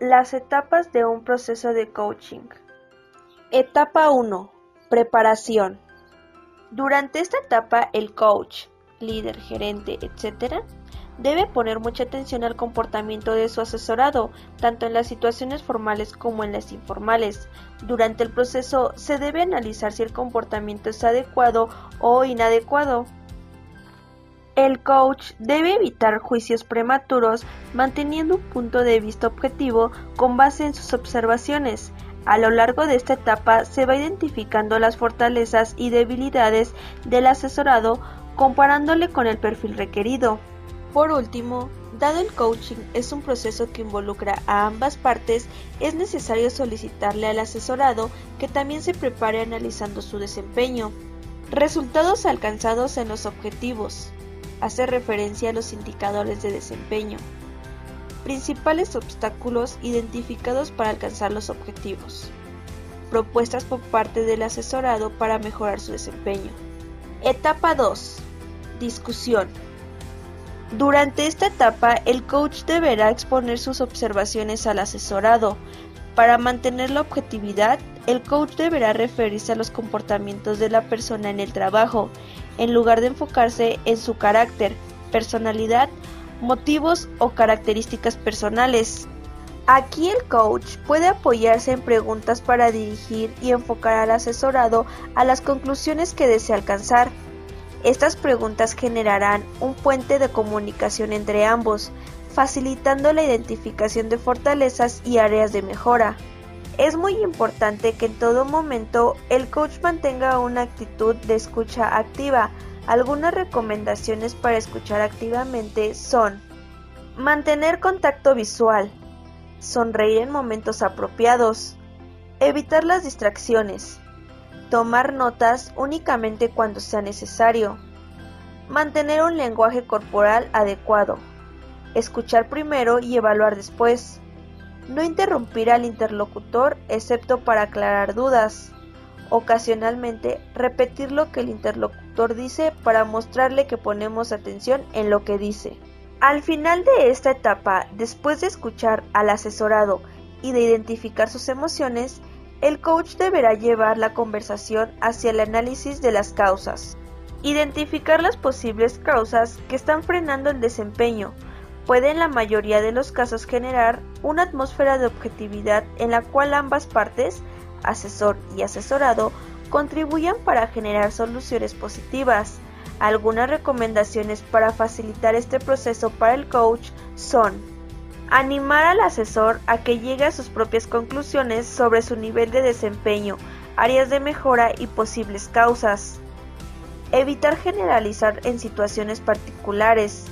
Las etapas de un proceso de coaching. Etapa 1. Preparación. Durante esta etapa el coach, líder, gerente, etc., debe poner mucha atención al comportamiento de su asesorado, tanto en las situaciones formales como en las informales. Durante el proceso se debe analizar si el comportamiento es adecuado o inadecuado. El coach debe evitar juicios prematuros manteniendo un punto de vista objetivo con base en sus observaciones. A lo largo de esta etapa se va identificando las fortalezas y debilidades del asesorado comparándole con el perfil requerido. Por último, dado el coaching es un proceso que involucra a ambas partes, es necesario solicitarle al asesorado que también se prepare analizando su desempeño. Resultados alcanzados en los objetivos hace referencia a los indicadores de desempeño. Principales obstáculos identificados para alcanzar los objetivos. Propuestas por parte del asesorado para mejorar su desempeño. Etapa 2. Discusión. Durante esta etapa, el coach deberá exponer sus observaciones al asesorado. Para mantener la objetividad, el coach deberá referirse a los comportamientos de la persona en el trabajo, en lugar de enfocarse en su carácter, personalidad, motivos o características personales. Aquí el coach puede apoyarse en preguntas para dirigir y enfocar al asesorado a las conclusiones que desea alcanzar. Estas preguntas generarán un puente de comunicación entre ambos, facilitando la identificación de fortalezas y áreas de mejora. Es muy importante que en todo momento el coach mantenga una actitud de escucha activa. Algunas recomendaciones para escuchar activamente son mantener contacto visual, sonreír en momentos apropiados, evitar las distracciones, tomar notas únicamente cuando sea necesario, mantener un lenguaje corporal adecuado, escuchar primero y evaluar después, no interrumpir al interlocutor excepto para aclarar dudas. Ocasionalmente, repetir lo que el interlocutor dice para mostrarle que ponemos atención en lo que dice. Al final de esta etapa, después de escuchar al asesorado y de identificar sus emociones, el coach deberá llevar la conversación hacia el análisis de las causas. Identificar las posibles causas que están frenando el desempeño, puede en la mayoría de los casos generar una atmósfera de objetividad en la cual ambas partes, asesor y asesorado, contribuyan para generar soluciones positivas. Algunas recomendaciones para facilitar este proceso para el coach son animar al asesor a que llegue a sus propias conclusiones sobre su nivel de desempeño, áreas de mejora y posibles causas. Evitar generalizar en situaciones particulares.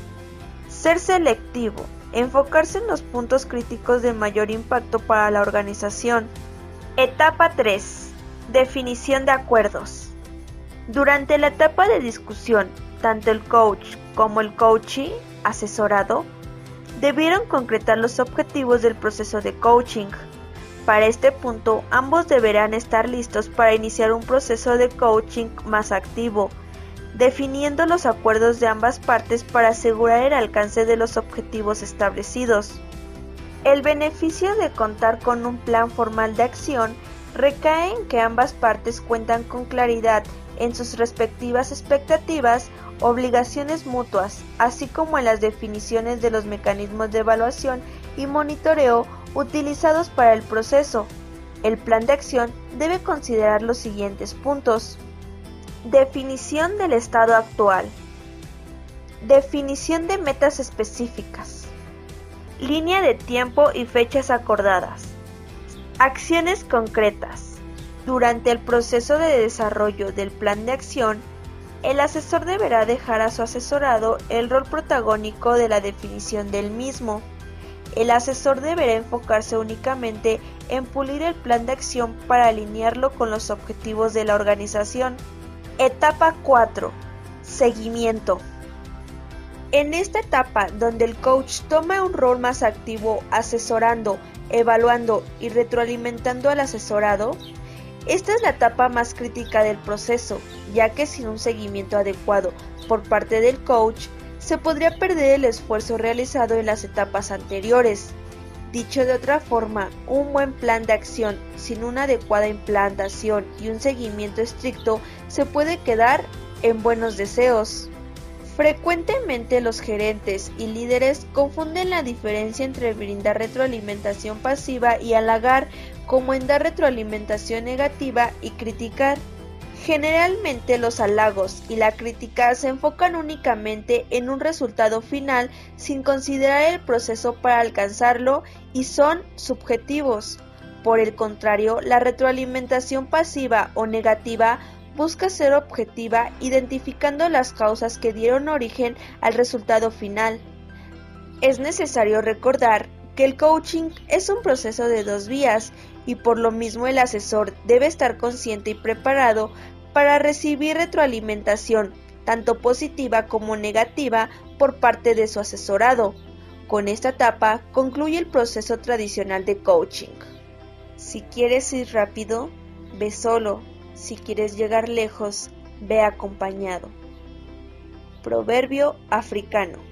Ser selectivo, enfocarse en los puntos críticos de mayor impacto para la organización. Etapa 3. Definición de acuerdos. Durante la etapa de discusión, tanto el coach como el coachee, asesorado, debieron concretar los objetivos del proceso de coaching. Para este punto, ambos deberán estar listos para iniciar un proceso de coaching más activo, definiendo los acuerdos de ambas partes para asegurar el alcance de los objetivos establecidos. El beneficio de contar con un plan formal de acción recae en que ambas partes cuentan con claridad en sus respectivas expectativas, obligaciones mutuas, así como en las definiciones de los mecanismos de evaluación y monitoreo utilizados para el proceso. El plan de acción debe considerar los siguientes puntos. Definición del estado actual. Definición de metas específicas. Línea de tiempo y fechas acordadas. Acciones concretas. Durante el proceso de desarrollo del plan de acción, el asesor deberá dejar a su asesorado el rol protagónico de la definición del mismo. El asesor deberá enfocarse únicamente en pulir el plan de acción para alinearlo con los objetivos de la organización. Etapa 4. Seguimiento. En esta etapa, donde el coach toma un rol más activo asesorando, evaluando y retroalimentando al asesorado, esta es la etapa más crítica del proceso, ya que sin un seguimiento adecuado por parte del coach, se podría perder el esfuerzo realizado en las etapas anteriores. Dicho de otra forma, un buen plan de acción sin una adecuada implantación y un seguimiento estricto se puede quedar en buenos deseos. Frecuentemente los gerentes y líderes confunden la diferencia entre brindar retroalimentación pasiva y halagar como en dar retroalimentación negativa y criticar. Generalmente los halagos y la crítica se enfocan únicamente en un resultado final sin considerar el proceso para alcanzarlo y son subjetivos. Por el contrario, la retroalimentación pasiva o negativa busca ser objetiva identificando las causas que dieron origen al resultado final. Es necesario recordar que el coaching es un proceso de dos vías y por lo mismo el asesor debe estar consciente y preparado para recibir retroalimentación, tanto positiva como negativa, por parte de su asesorado. Con esta etapa concluye el proceso tradicional de coaching. Si quieres ir rápido, ve solo. Si quieres llegar lejos, ve acompañado. Proverbio africano.